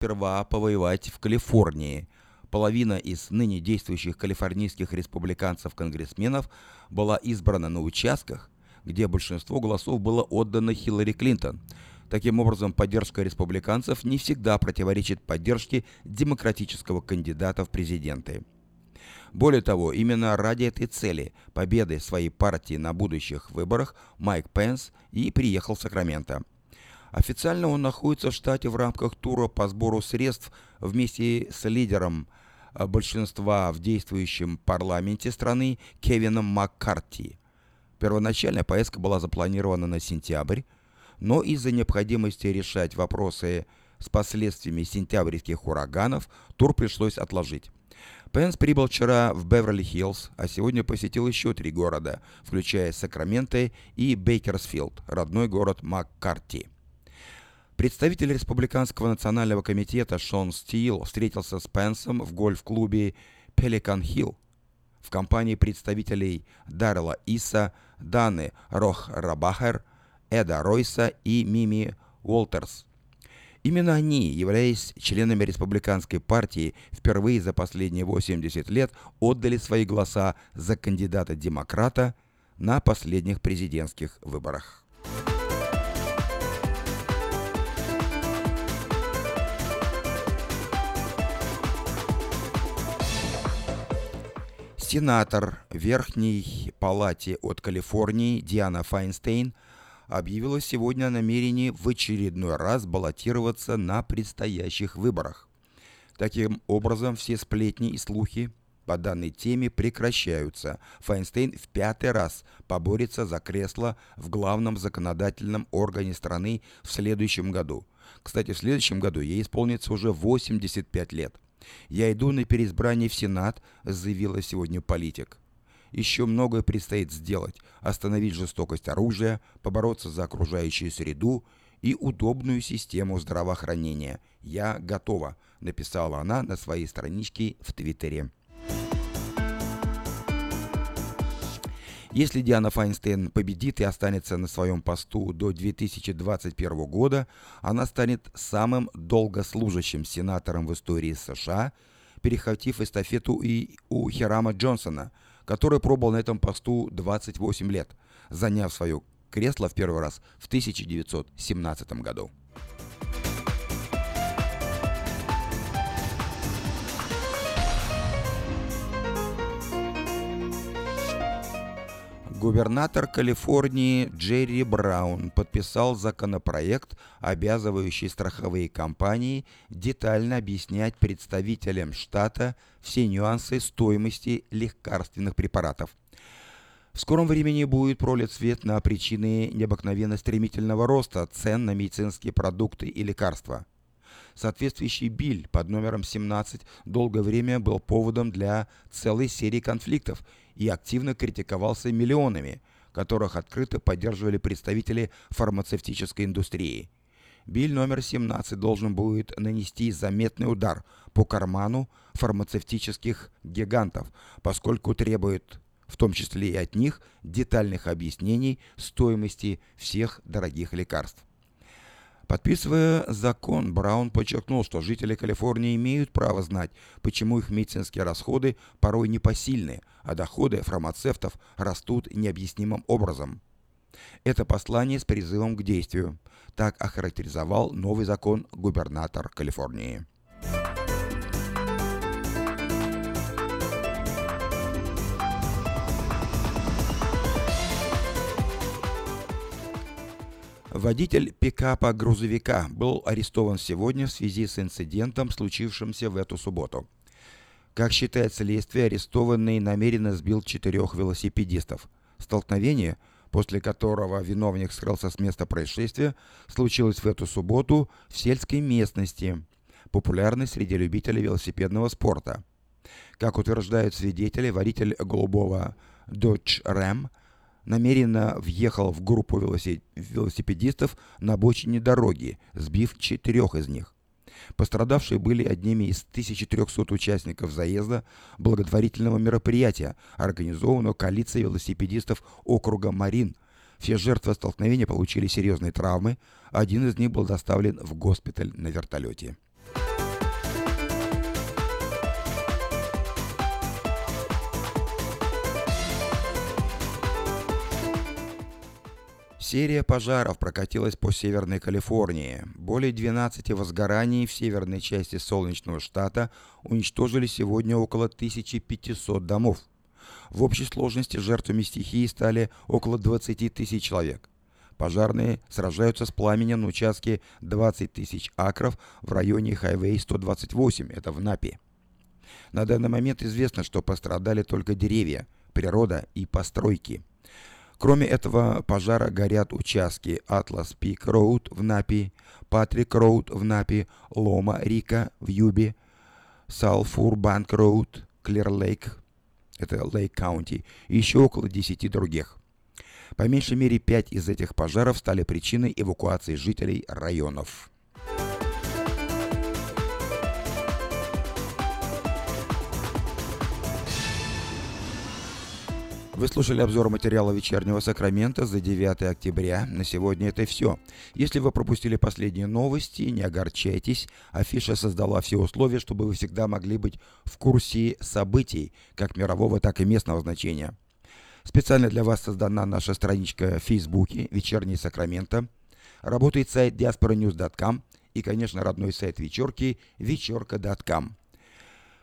сперва повоевать в Калифорнии. Половина из ныне действующих калифорнийских республиканцев-конгрессменов была избрана на участках, где большинство голосов было отдано Хиллари Клинтон. Таким образом, поддержка республиканцев не всегда противоречит поддержке демократического кандидата в президенты. Более того, именно ради этой цели, победы своей партии на будущих выборах, Майк Пенс и приехал в Сакраменто. Официально он находится в штате в рамках тура по сбору средств вместе с лидером э, большинства в действующем парламенте страны Кевином Маккарти. Первоначальная поездка была запланирована на сентябрь, но из-за необходимости решать вопросы с последствиями сентябрьских ураганов тур пришлось отложить. Пенс прибыл вчера в Беверли-Хиллз, а сегодня посетил еще три города, включая Сакраменто и Бейкерсфилд, родной город Маккарти. Представитель Республиканского национального комитета Шон Стил встретился с Пенсом в гольф-клубе Пеликан Хилл. В компании представителей Даррела Иса, Даны Рох-Рабахер, Эда Ройса и Мими Уолтерс. Именно они, являясь членами республиканской партии, впервые за последние 80 лет отдали свои голоса за кандидата-демократа на последних президентских выборах. Сенатор Верхней Палате от Калифорнии Диана Файнстейн – объявила сегодня о намерении в очередной раз баллотироваться на предстоящих выборах. Таким образом, все сплетни и слухи по данной теме прекращаются. Файнстейн в пятый раз поборется за кресло в главном законодательном органе страны в следующем году. Кстати, в следующем году ей исполнится уже 85 лет. «Я иду на переизбрание в Сенат», заявила сегодня политик. Еще многое предстоит сделать. Остановить жестокость оружия, побороться за окружающую среду и удобную систему здравоохранения. «Я готова», — написала она на своей страничке в Твиттере. Если Диана Файнстейн победит и останется на своем посту до 2021 года, она станет самым долгослужащим сенатором в истории США, перехватив эстафету и у Хирама Джонсона – который пробовал на этом посту 28 лет, заняв свое кресло в первый раз в 1917 году. Губернатор Калифорнии Джерри Браун подписал законопроект, обязывающий страховые компании детально объяснять представителям штата все нюансы стоимости лекарственных препаратов. В скором времени будет пролит свет на причины необыкновенно стремительного роста цен на медицинские продукты и лекарства. Соответствующий биль под номером 17 долгое время был поводом для целой серии конфликтов и активно критиковался миллионами, которых открыто поддерживали представители фармацевтической индустрии. Биль номер 17 должен будет нанести заметный удар по карману фармацевтических гигантов, поскольку требует в том числе и от них детальных объяснений стоимости всех дорогих лекарств. Подписывая закон, Браун подчеркнул, что жители Калифорнии имеют право знать, почему их медицинские расходы порой непосильны, а доходы фармацевтов растут необъяснимым образом. Это послание с призывом к действию. Так охарактеризовал новый закон губернатор Калифорнии. Водитель пикапа-грузовика был арестован сегодня в связи с инцидентом, случившимся в эту субботу. Как считает следствие, арестованный намеренно сбил четырех велосипедистов. Столкновение, после которого виновник скрылся с места происшествия, случилось в эту субботу в сельской местности, популярной среди любителей велосипедного спорта. Как утверждают свидетели, водитель голубого Dodge Ram – намеренно въехал в группу велосипедистов на обочине дороги, сбив четырех из них. Пострадавшие были одними из 1300 участников заезда благотворительного мероприятия, организованного коалицией велосипедистов округа Марин. Все жертвы столкновения получили серьезные травмы, один из них был доставлен в госпиталь на вертолете. Серия пожаров прокатилась по Северной Калифорнии. Более 12 возгораний в северной части солнечного штата уничтожили сегодня около 1500 домов. В общей сложности жертвами стихии стали около 20 тысяч человек. Пожарные сражаются с пламенем на участке 20 тысяч акров в районе Хайвей 128, это в Напи. На данный момент известно, что пострадали только деревья, природа и постройки. Кроме этого пожара горят участки Atlas Peak Road в Напи, Patrick Road в Напи, Loma Rica в Юбе, Sulphur Bank Road, Clear Lake, это Lake County, и еще около 10 других. По меньшей мере 5 из этих пожаров стали причиной эвакуации жителей районов. Вы слушали обзор материала вечернего Сакрамента за 9 октября. На сегодня это все. Если вы пропустили последние новости, не огорчайтесь. Афиша создала все условия, чтобы вы всегда могли быть в курсе событий, как мирового, так и местного значения. Специально для вас создана наша страничка в Фейсбуке «Вечерний Сакраменто». Работает сайт diasporanews.com и, конечно, родной сайт вечерки вечерка.com.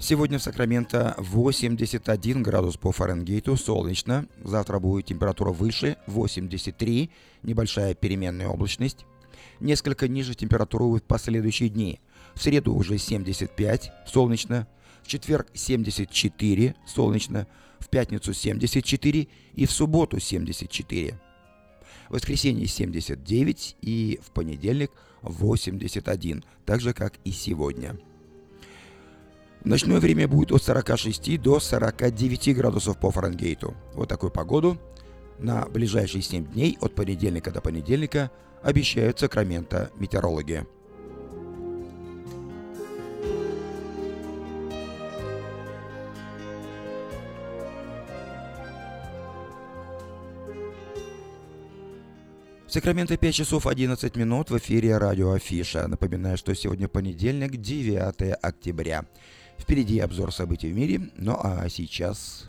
Сегодня в Сакраменто 81 градус по Фаренгейту, солнечно. Завтра будет температура выше, 83, небольшая переменная облачность. Несколько ниже температура в последующие дни. В среду уже 75, солнечно. В четверг 74, солнечно. В пятницу 74 и в субботу 74. В воскресенье 79 и в понедельник 81, так же как и сегодня. Ночное время будет от 46 до 49 градусов по Фаренгейту. Вот такую погоду на ближайшие 7 дней от понедельника до понедельника обещают Сакраменто метеорологи. В Сакраменто 5 часов 11 минут в эфире радио Афиша. Напоминаю, что сегодня понедельник, 9 октября. Впереди обзор событий в мире, ну а сейчас...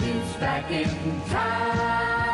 top is back in town.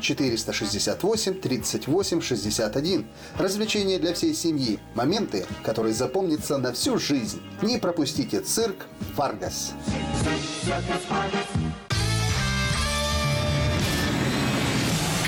468 38 61. Развлечения для всей семьи. Моменты, которые запомнятся на всю жизнь. Не пропустите цирк «Варгас».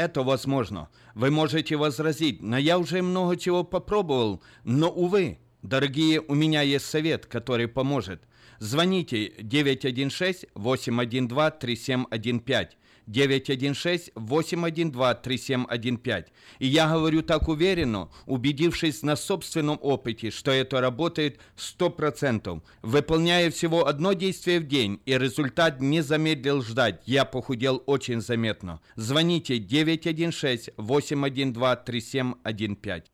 Это возможно. Вы можете возразить, но я уже много чего попробовал, но, увы, дорогие, у меня есть совет, который поможет. Звоните 916-812-3715. 916-812-3715. И я говорю так уверенно, убедившись на собственном опыте, что это работает 100%. Выполняя всего одно действие в день, и результат не замедлил ждать. Я похудел очень заметно. Звоните 916-812-3715.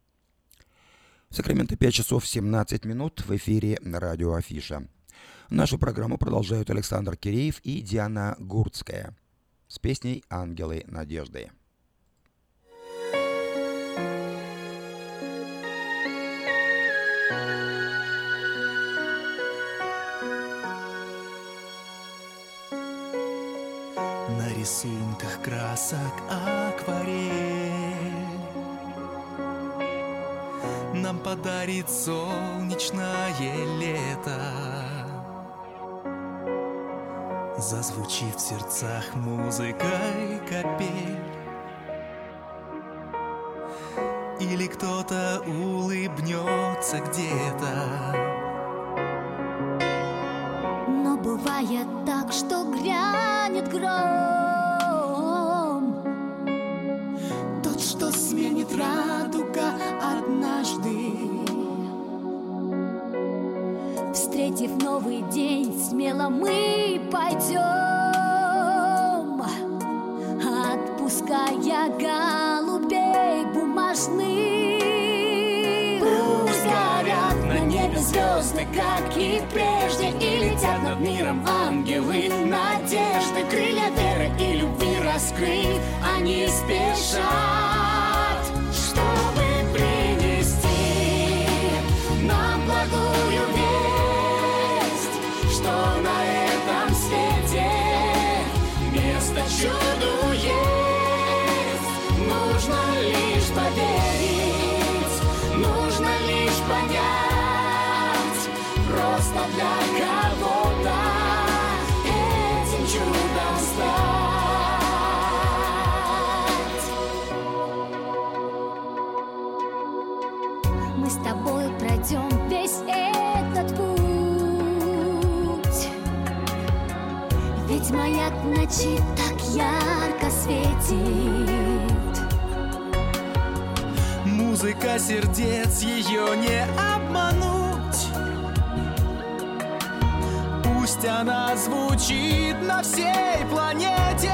В Сакраменто 5 часов 17 минут в эфире на радио Афиша. Нашу программу продолжают Александр Киреев и Диана Гурцкая с песней «Ангелы надежды». На рисунках красок акварель Нам подарит солнечное лето Зазвучит в сердцах музыкой капель. Или кто-то улыбнется где-то. Но бывает так, что грянет гром. Тот, что сменит радуга однажды. Встретив новый день смело мы пойдем, отпуская голубей бумажных. Пусть горят на небе звезды, как и прежде, и летят над миром ангелы надежды, крылья веры и любви раскрыть, они спешат. Есть Нужно лишь поверить Нужно лишь понять. Просто для кого-то Этим чудом стать. Мы с тобой пройдем весь этот путь. Ведь маяк ночи светит. Музыка сердец, ее не обмануть. Пусть она звучит на всей планете.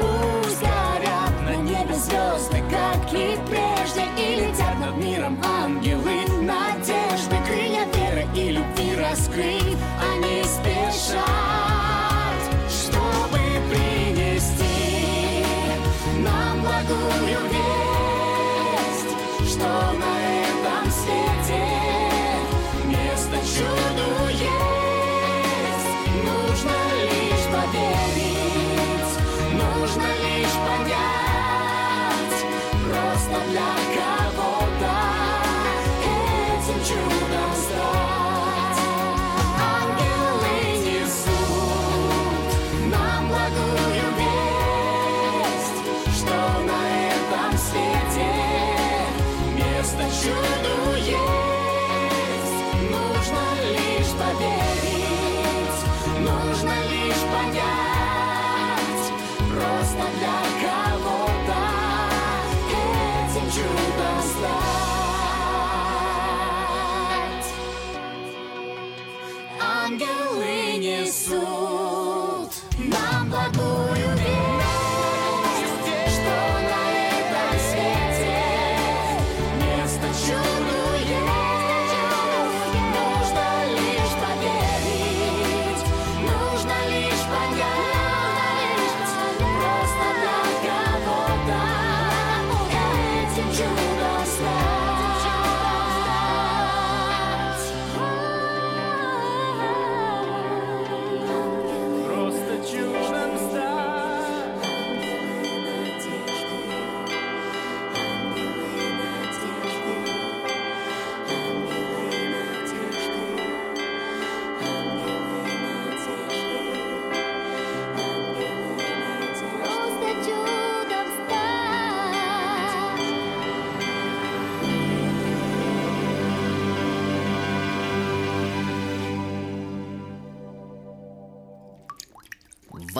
Пусть горят на небе звезды, как и прежде И летят над миром ангелы надежды. Крылья веры и любви раскрыть,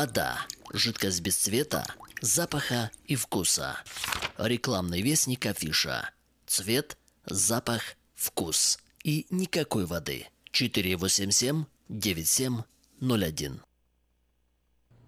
Вода. Жидкость без цвета, запаха и вкуса. Рекламный вестник афиша. Цвет, запах, вкус. И никакой воды. 487-9701.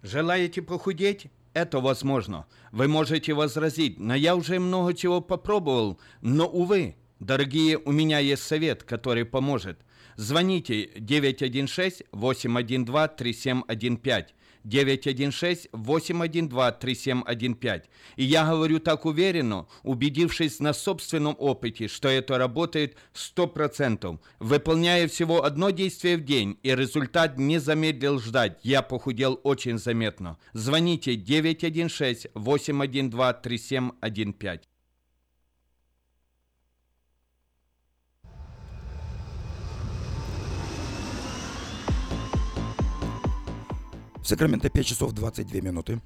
Желаете похудеть? Это возможно. Вы можете возразить, но я уже много чего попробовал. Но, увы, дорогие, у меня есть совет, который поможет. Звоните 916-812-3715. 916-812-3715. И я говорю так уверенно, убедившись на собственном опыте, что это работает 100%. Выполняя всего одно действие в день, и результат не замедлил ждать. Я похудел очень заметно. Звоните 916-812-3715. В Сакраменто 5 часов 22 минуты.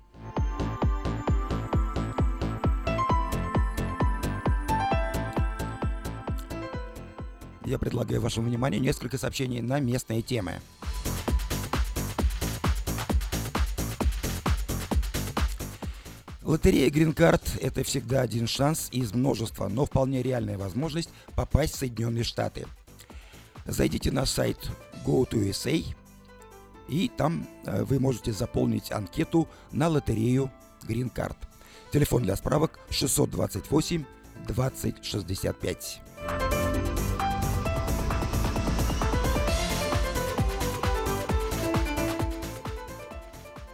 Я предлагаю вашему вниманию несколько сообщений на местные темы. Лотерея Card – это всегда один шанс из множества, но вполне реальная возможность попасть в Соединенные Штаты. Зайдите на сайт Go to USA, и там э, вы можете заполнить анкету на лотерею Green Card. Телефон для справок 628 2065.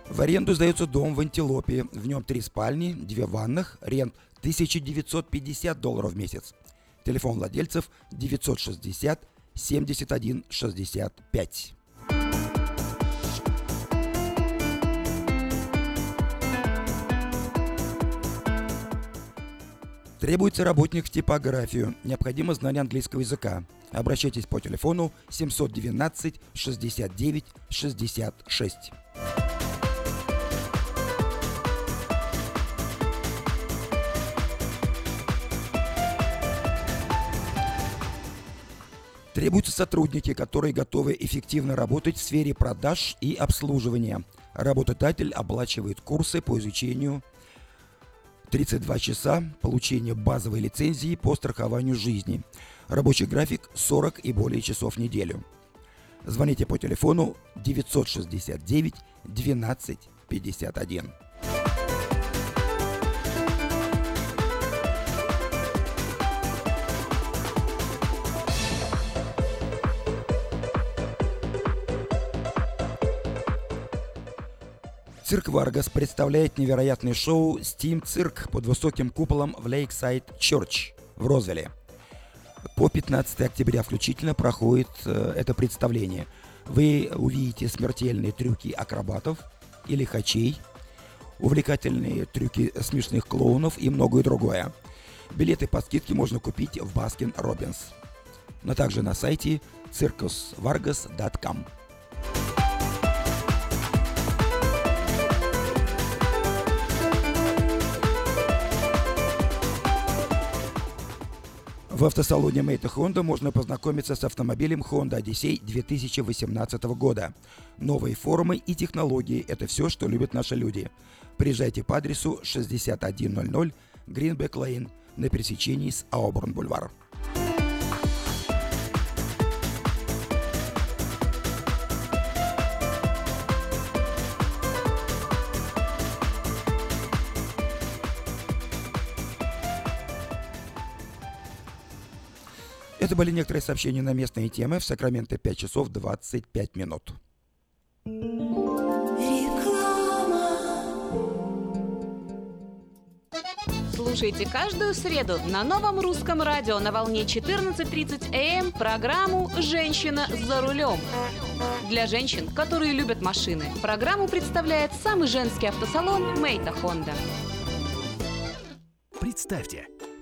В аренду сдается дом в Антилопе. В нем три спальни, две ванных, рент 1950 долларов в месяц. Телефон владельцев 960 71 65. Требуется работник в типографию. Необходимо знание английского языка. Обращайтесь по телефону 712 69 66. Требуются сотрудники, которые готовы эффективно работать в сфере продаж и обслуживания. Работодатель оплачивает курсы по изучению 32 часа получения базовой лицензии по страхованию жизни. Рабочий график 40 и более часов в неделю. Звоните по телефону 969 12 51. Цирк Варгас представляет невероятное шоу Steam Cirque под высоким куполом в Lakeside Church в Розвилле. По 15 октября включительно проходит э, это представление. Вы увидите смертельные трюки акробатов и лихачей, увлекательные трюки смешных клоунов и многое другое. Билеты по скидке можно купить в Baskin Robbins, но также на сайте circusvargas.com. В автосалоне Мейта Honda можно познакомиться с автомобилем Honda Odyssey 2018 года. Новые формы и технологии – это все, что любят наши люди. Приезжайте по адресу 6100 Greenback Lane на пересечении с Ауборн Это были некоторые сообщения на местные темы. В Сакраменто 5 часов 25 минут. Слушайте каждую среду на новом русском радио на волне 14.30 АМ программу «Женщина за рулем». Для женщин, которые любят машины, программу представляет самый женский автосалон «Мейта Хонда». Представьте,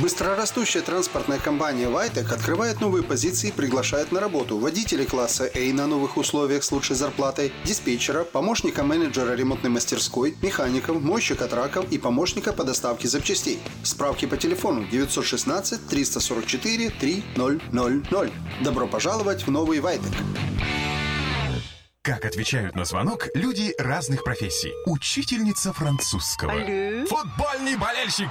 Быстрорастущая транспортная компания «Вайтек» открывает новые позиции и приглашает на работу водителей класса A на новых условиях с лучшей зарплатой, диспетчера, помощника менеджера ремонтной мастерской, механиков, мойщика траков и помощника по доставке запчастей. Справки по телефону 916 344 3000. Добро пожаловать в новый «Вайтек». Как отвечают на звонок люди разных профессий. Учительница французского. Алле. Футбольный болельщик.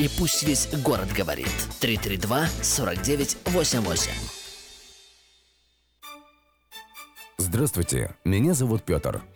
И пусть весь город говорит. 332 49 88. Здравствуйте, меня зовут Петр.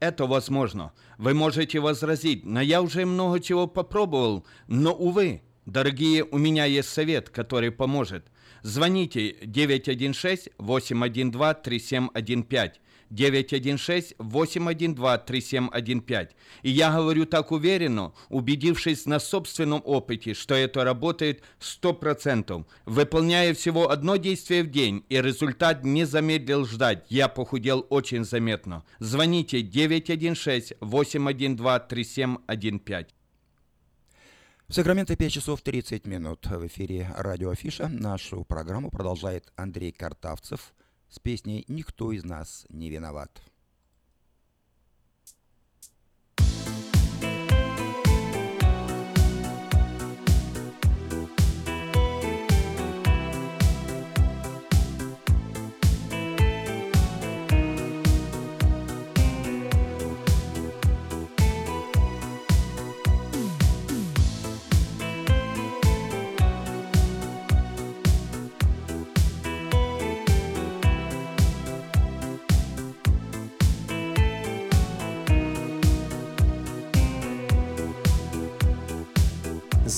Это возможно. Вы можете возразить, но я уже много чего попробовал, но, увы, дорогие, у меня есть совет, который поможет. Звоните 916-812-3715. 916-812-3715. И я говорю так уверенно, убедившись на собственном опыте, что это работает 100%. Выполняя всего одно действие в день, и результат не замедлил ждать. Я похудел очень заметно. Звоните 916-812-3715. В Сакраменто 5 часов 30 минут. В эфире радио Афиша. Нашу программу продолжает Андрей Картавцев – с песней «Никто из нас не виноват».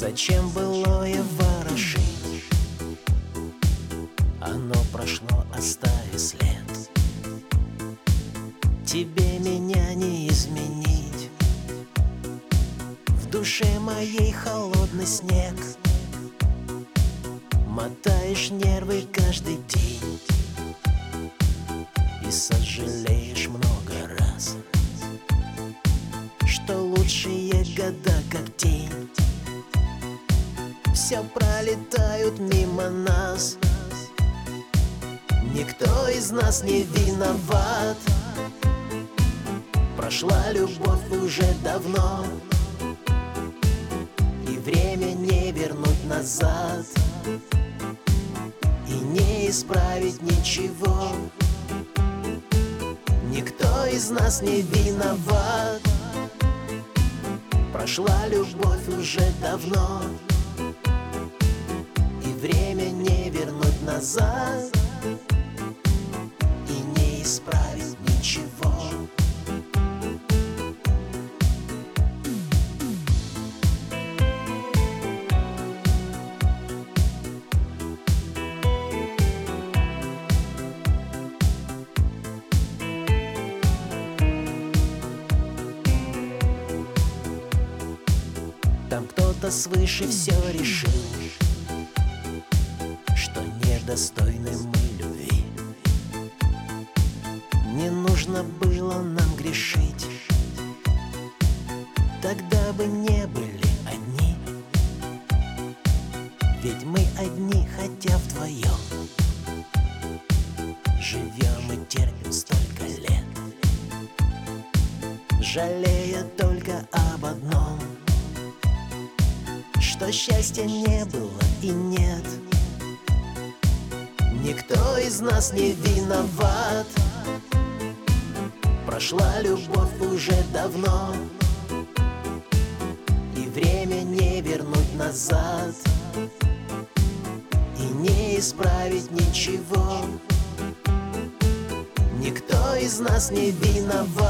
Зачем было и ворошить? Оно прошло, оставив след. Тебе меня не изменить. В душе моей холодный снег. Мотаешь нервы каждый день. И сожалеешь много раз Что лучшие года как день все пролетают мимо нас. Никто из нас не виноват. Прошла любовь уже давно. И время не вернуть назад. И не исправить ничего. Никто из нас не виноват. Прошла любовь уже давно назад И не исправить ничего. Там кто-то свыше все решил достойны нас не виноват. Прошла любовь уже давно И время не вернуть назад И не исправить ничего. Никто из нас не виноват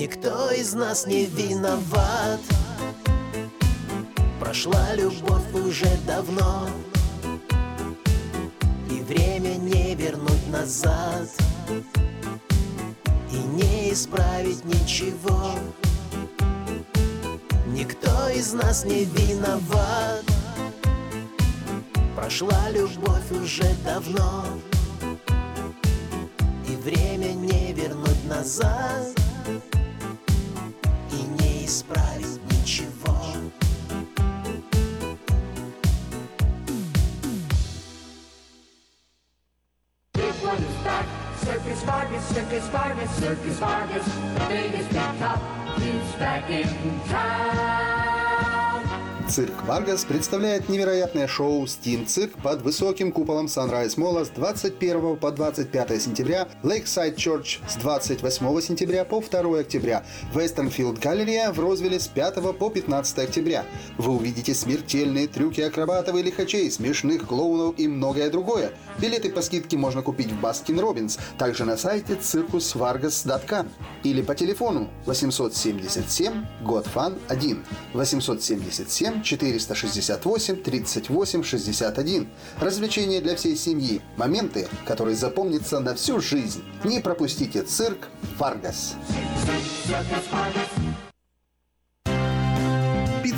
Никто из нас не виноват. Прошла любовь уже давно И время не вернуть назад И не исправить ничего. Никто из нас не виноват. Прошла любовь уже давно И время не вернуть назад Circus Vargas. Biggest big top is back in town. Цирк Варгас представляет невероятное шоу «Steam Cirque» под высоким куполом Sunrise Mall а с 21 по 25 сентября, Lakeside Church с 28 сентября по 2 октября, Westfield Галерея в Розвилле с 5 по 15 октября. Вы увидите смертельные трюки акробатов и лихачей, смешных клоунов и многое другое. Билеты по скидке можно купить в Baskin Robbins, также на сайте circusvargas.com или по телефону 877 GOT FUN 1 877 468 38 61. Развлечения для всей семьи. Моменты, которые запомнятся на всю жизнь. Не пропустите цирк Варгас.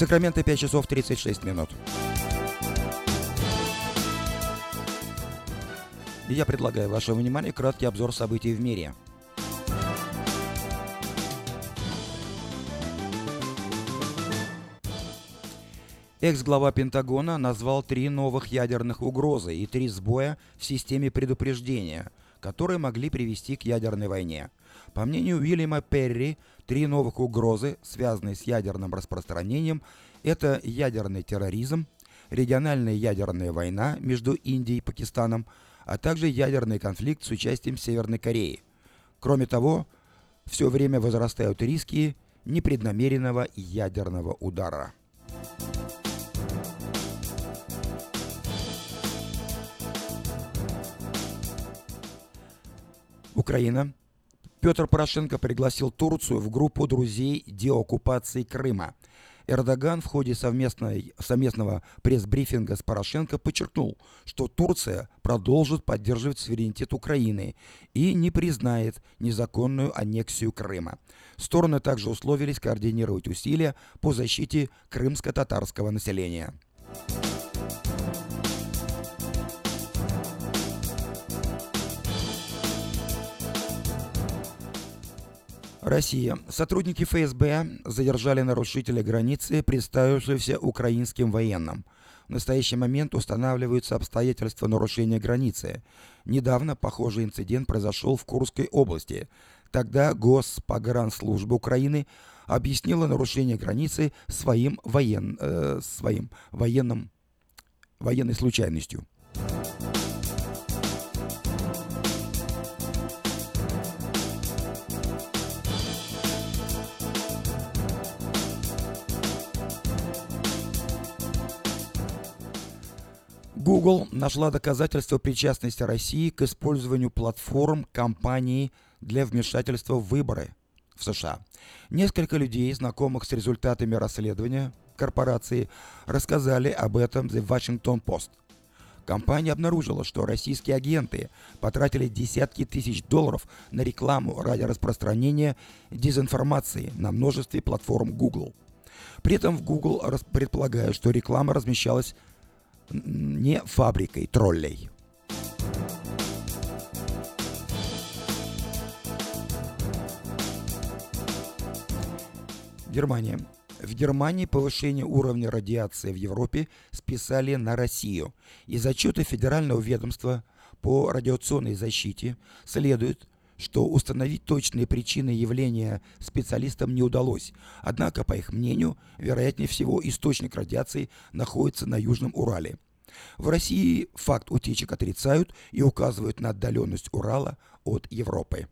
Сакраменто 5 часов 36 минут. Я предлагаю вашему вниманию краткий обзор событий в мире. Экс-глава Пентагона назвал три новых ядерных угрозы и три сбоя в системе предупреждения, которые могли привести к ядерной войне. По мнению Уильяма Перри, три новых угрозы, связанные с ядерным распространением, это ядерный терроризм, региональная ядерная война между Индией и Пакистаном, а также ядерный конфликт с участием Северной Кореи. Кроме того, все время возрастают риски непреднамеренного ядерного удара. Украина. Петр Порошенко пригласил Турцию в группу друзей деоккупации Крыма. Эрдоган в ходе совместной, совместного пресс-брифинга с Порошенко подчеркнул, что Турция продолжит поддерживать суверенитет Украины и не признает незаконную аннексию Крыма. Стороны также условились координировать усилия по защите крымско-татарского населения. Россия. Сотрудники ФСБ задержали нарушителя границы, представившегося украинским военным. В настоящий момент устанавливаются обстоятельства нарушения границы. Недавно похожий инцидент произошел в Курской области. Тогда Госпогранслужба Украины объяснила нарушение границы своим, воен, э, своим военным, военной случайностью. Google нашла доказательства причастности России к использованию платформ компании для вмешательства в выборы в США. Несколько людей, знакомых с результатами расследования корпорации, рассказали об этом The Washington Post. Компания обнаружила, что российские агенты потратили десятки тысяч долларов на рекламу ради распространения дезинформации на множестве платформ Google. При этом в Google предполагают, что реклама размещалась не фабрикой троллей. Германия. В Германии повышение уровня радиации в Европе списали на Россию. Из отчета Федерального ведомства по радиационной защите следует, что установить точные причины явления специалистам не удалось. Однако, по их мнению, вероятнее всего источник радиации находится на Южном Урале. В России факт утечек отрицают и указывают на отдаленность Урала от Европы.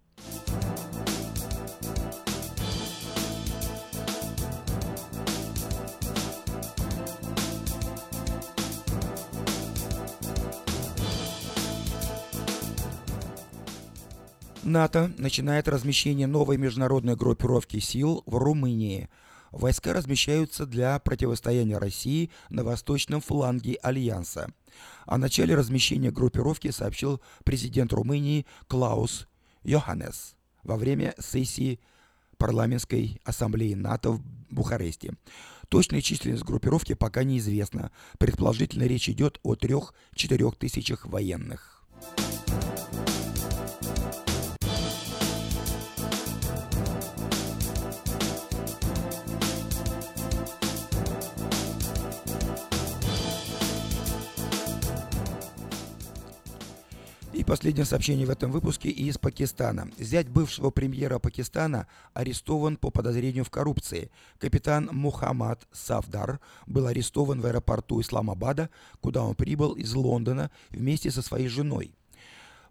НАТО начинает размещение новой международной группировки сил в Румынии. Войска размещаются для противостояния России на восточном фланге Альянса. О начале размещения группировки сообщил президент Румынии Клаус Йоханнес во время сессии парламентской ассамблеи НАТО в Бухаресте. Точная численность группировки пока неизвестна. Предположительно, речь идет о 3-4 тысячах военных. Последнее сообщение в этом выпуске из Пакистана. Зять бывшего премьера Пакистана арестован по подозрению в коррупции. Капитан Мухаммад Сафдар был арестован в аэропорту Исламабада, куда он прибыл из Лондона вместе со своей женой.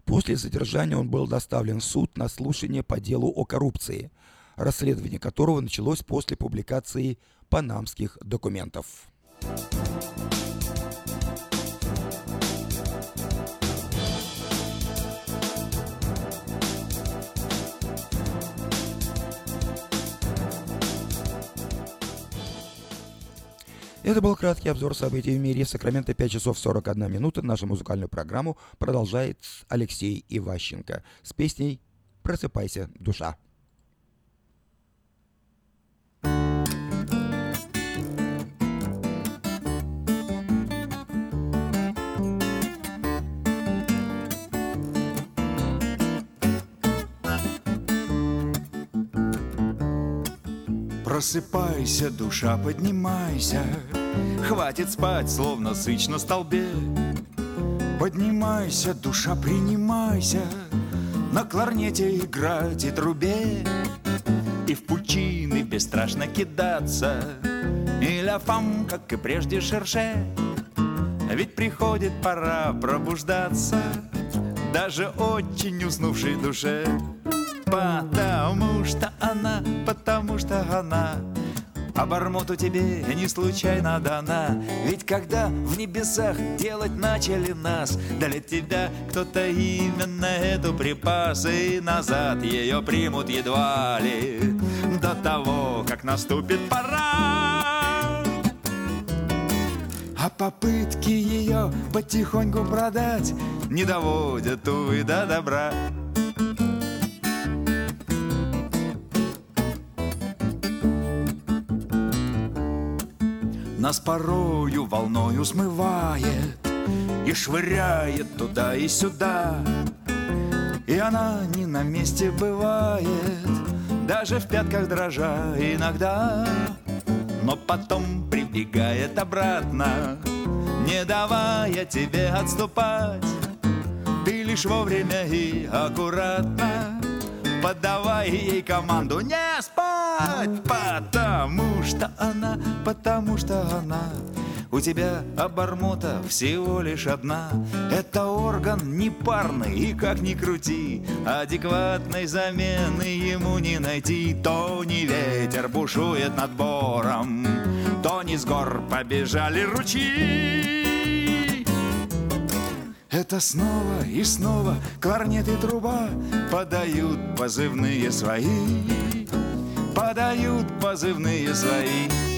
После задержания он был доставлен в суд на слушание по делу о коррупции, расследование которого началось после публикации панамских документов. Это был краткий обзор событий в мире. Сакраменто 5 часов 41 минута. Нашу музыкальную программу продолжает Алексей Иващенко с песней «Просыпайся, душа». Просыпайся, душа, поднимайся, Хватит спать, словно сыч на столбе. Поднимайся, душа, принимайся, На кларнете играть и трубе, И в пучины бесстрашно кидаться, И ляфам, как и прежде, шерше. Ведь приходит пора пробуждаться, Даже очень уснувшей душе. Потому что она, потому что она. Обормоту тебе не случайно дана. Ведь когда в небесах делать начали нас Для тебя кто-то именно эту припас И назад ее примут едва ли До того, как наступит пора. А попытки ее потихоньку продать Не доводят, увы, до добра Нас порою волною смывает И швыряет туда и сюда. И она не на месте бывает Даже в пятках дрожа иногда. Но потом прибегает обратно не давая тебе отступать. Ты лишь вовремя и аккуратно подавай ей команду. Не спать, потому что она, потому что она. У тебя обормота всего лишь одна. Это орган непарный и как ни крути Адекватной замены ему не найти. То не ветер бушует над бором То не с гор побежали ручьи. Это снова и снова кларнет и труба Подают позывные свои Подают позывные свои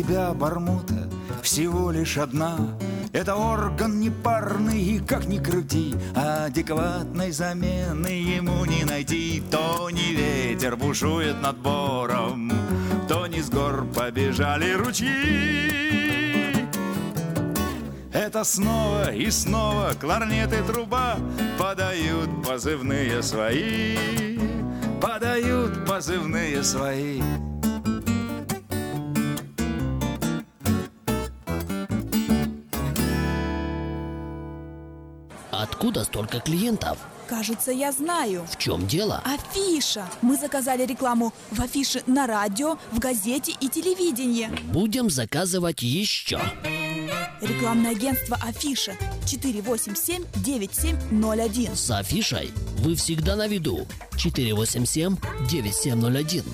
тебя бармута всего лишь одна. Это орган непарный, и как ни крути, адекватной замены ему не найти. То не ветер бушует над бором, то не с гор побежали ручьи. Это снова и снова кларнет и труба подают позывные свои, подают позывные свои. Откуда столько клиентов? Кажется, я знаю. В чем дело? Афиша. Мы заказали рекламу в афише на радио, в газете и телевидении. Будем заказывать еще. Рекламное агентство Афиша 487-9701. С афишей вы всегда на виду. 487-9701.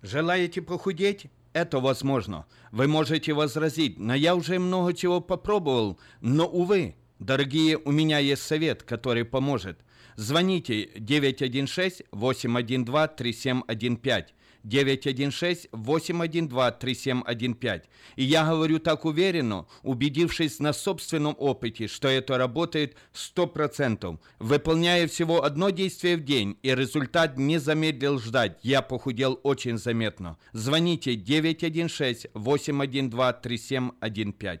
Желаете похудеть? Это возможно. Вы можете возразить, но я уже много чего попробовал, но, увы, дорогие, у меня есть совет, который поможет. Звоните 916-812-3715. 916-812-3715. И я говорю так уверенно, убедившись на собственном опыте, что это работает 100%. Выполняя всего одно действие в день, и результат не замедлил ждать. Я похудел очень заметно. Звоните 916-812-3715.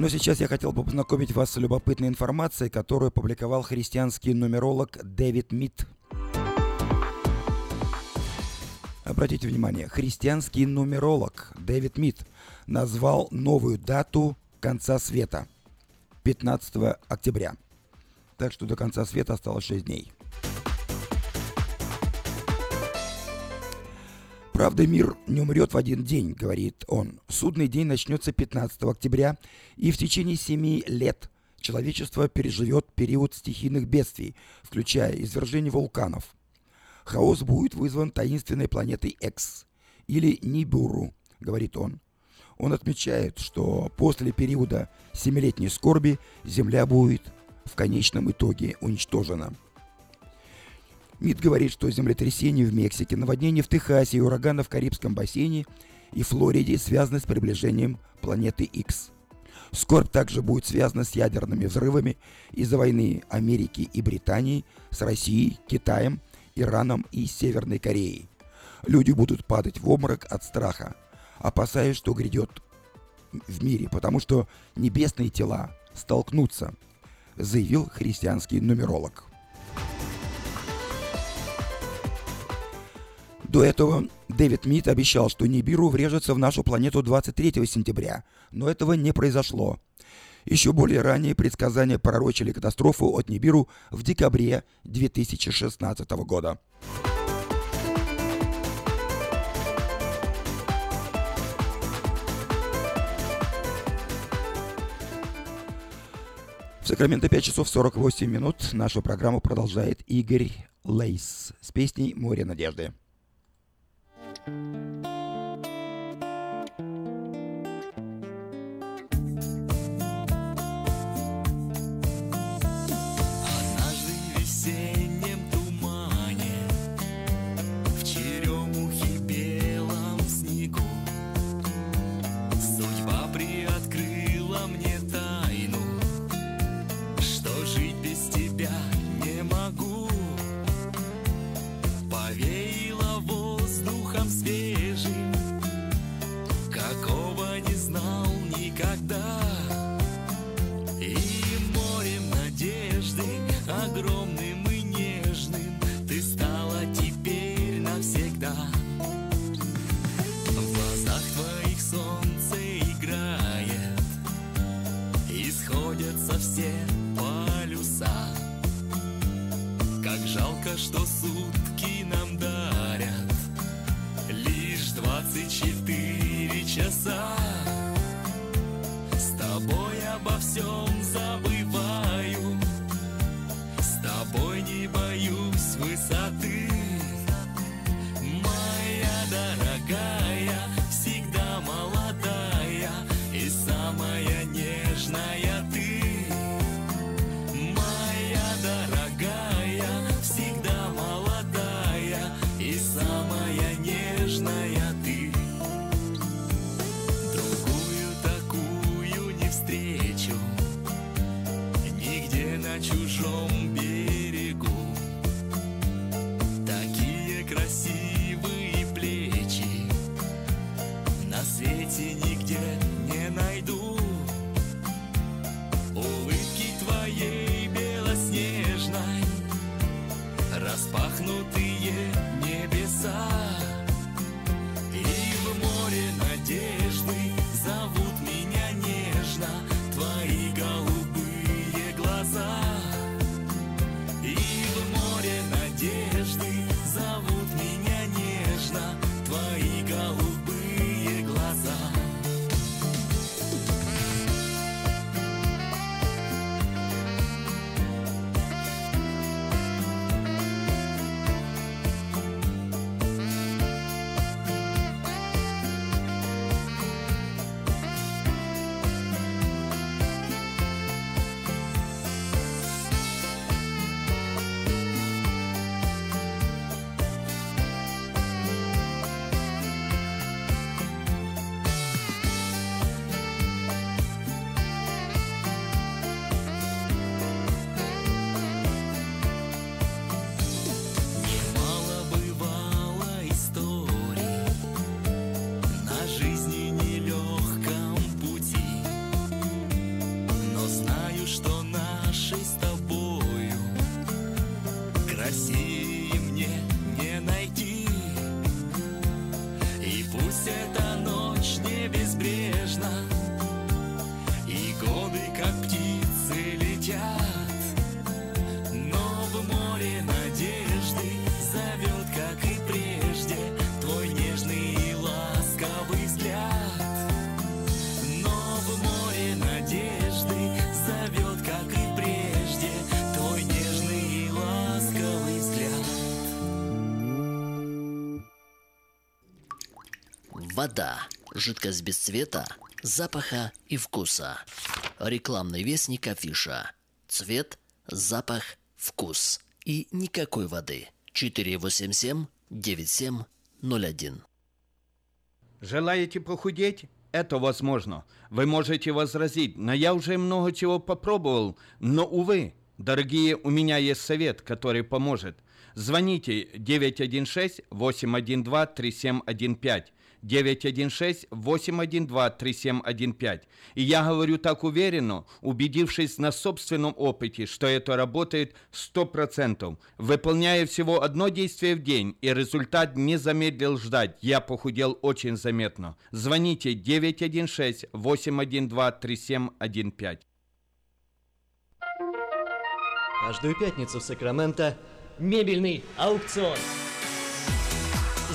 Но сейчас я хотел бы познакомить вас с любопытной информацией, которую опубликовал христианский нумеролог Дэвид Мит. Обратите внимание, христианский нумеролог Дэвид Мит назвал новую дату конца света – 15 октября. Так что до конца света осталось 6 дней. Правда, мир не умрет в один день, говорит он. Судный день начнется 15 октября, и в течение семи лет человечество переживет период стихийных бедствий, включая извержение вулканов. Хаос будет вызван таинственной планетой Экс, или Нибуру, говорит он. Он отмечает, что после периода семилетней скорби Земля будет в конечном итоге уничтожена. МИД говорит, что землетрясения в Мексике, наводнения в Техасе и ураганы в Карибском бассейне и Флориде связаны с приближением планеты X. Скорбь также будет связана с ядерными взрывами из-за войны Америки и Британии с Россией, Китаем, Ираном и Северной Кореей. Люди будут падать в обморок от страха, опасаясь, что грядет в мире, потому что небесные тела столкнутся, заявил христианский нумеролог. До этого Дэвид Мид обещал, что Нибиру врежется в нашу планету 23 сентября, но этого не произошло. Еще более ранее предсказания пророчили катастрофу от Нибиру в декабре 2016 года. В Сакраменто 5 часов 48 минут нашу программу продолжает Игорь Лейс с песней «Море надежды». Música Вода. Жидкость без цвета, запаха и вкуса. Рекламный вестник афиша. Цвет, запах, вкус. И никакой воды. 487-9701. Желаете похудеть? Это возможно. Вы можете возразить, но я уже много чего попробовал, но, увы, Дорогие, у меня есть совет, который поможет. Звоните 916-812-3715 916-812-3715. И я говорю так уверенно, убедившись на собственном опыте, что это работает 100%. Выполняя всего одно действие в день, и результат не замедлил ждать, я похудел очень заметно. Звоните 916-812-3715. Каждую пятницу в Сакраменто мебельный аукцион.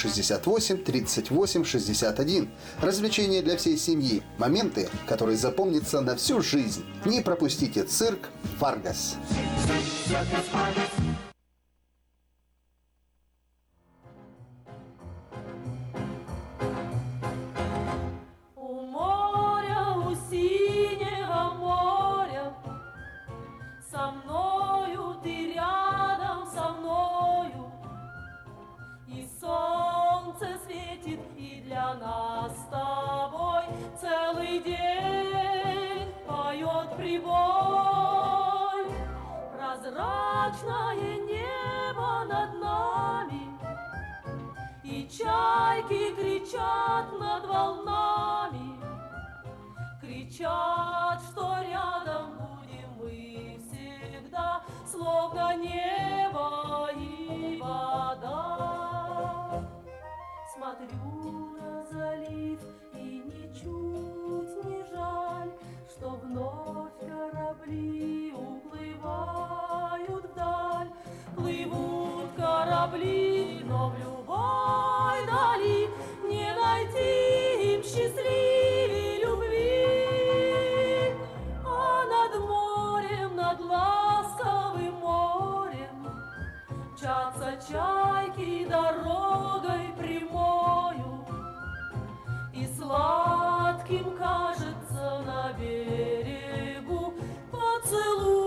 8 468 38 61. Развлечения для всей семьи. Моменты, которые запомнятся на всю жизнь. Не пропустите цирк «Фаргас». У Прозрачное небо над нами. И чайки кричат над волнами. Кричат, что рядом будем мы всегда Словно небо и вода. Смотрю на залив и ничуть не жаль Что вновь корабли уплывают вдаль Плывут корабли, но в любой дали Не найти им счастливей любви. А над морем, над ласковым морем Мчатся чайки дорогой прямою. И сладким кажется на берегу Поцелуй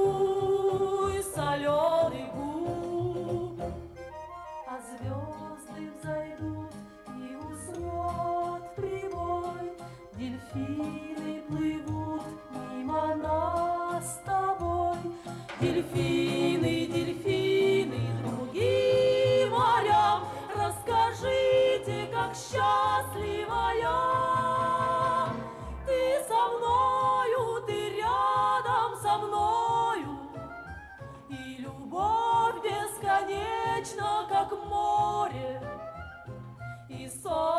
そう。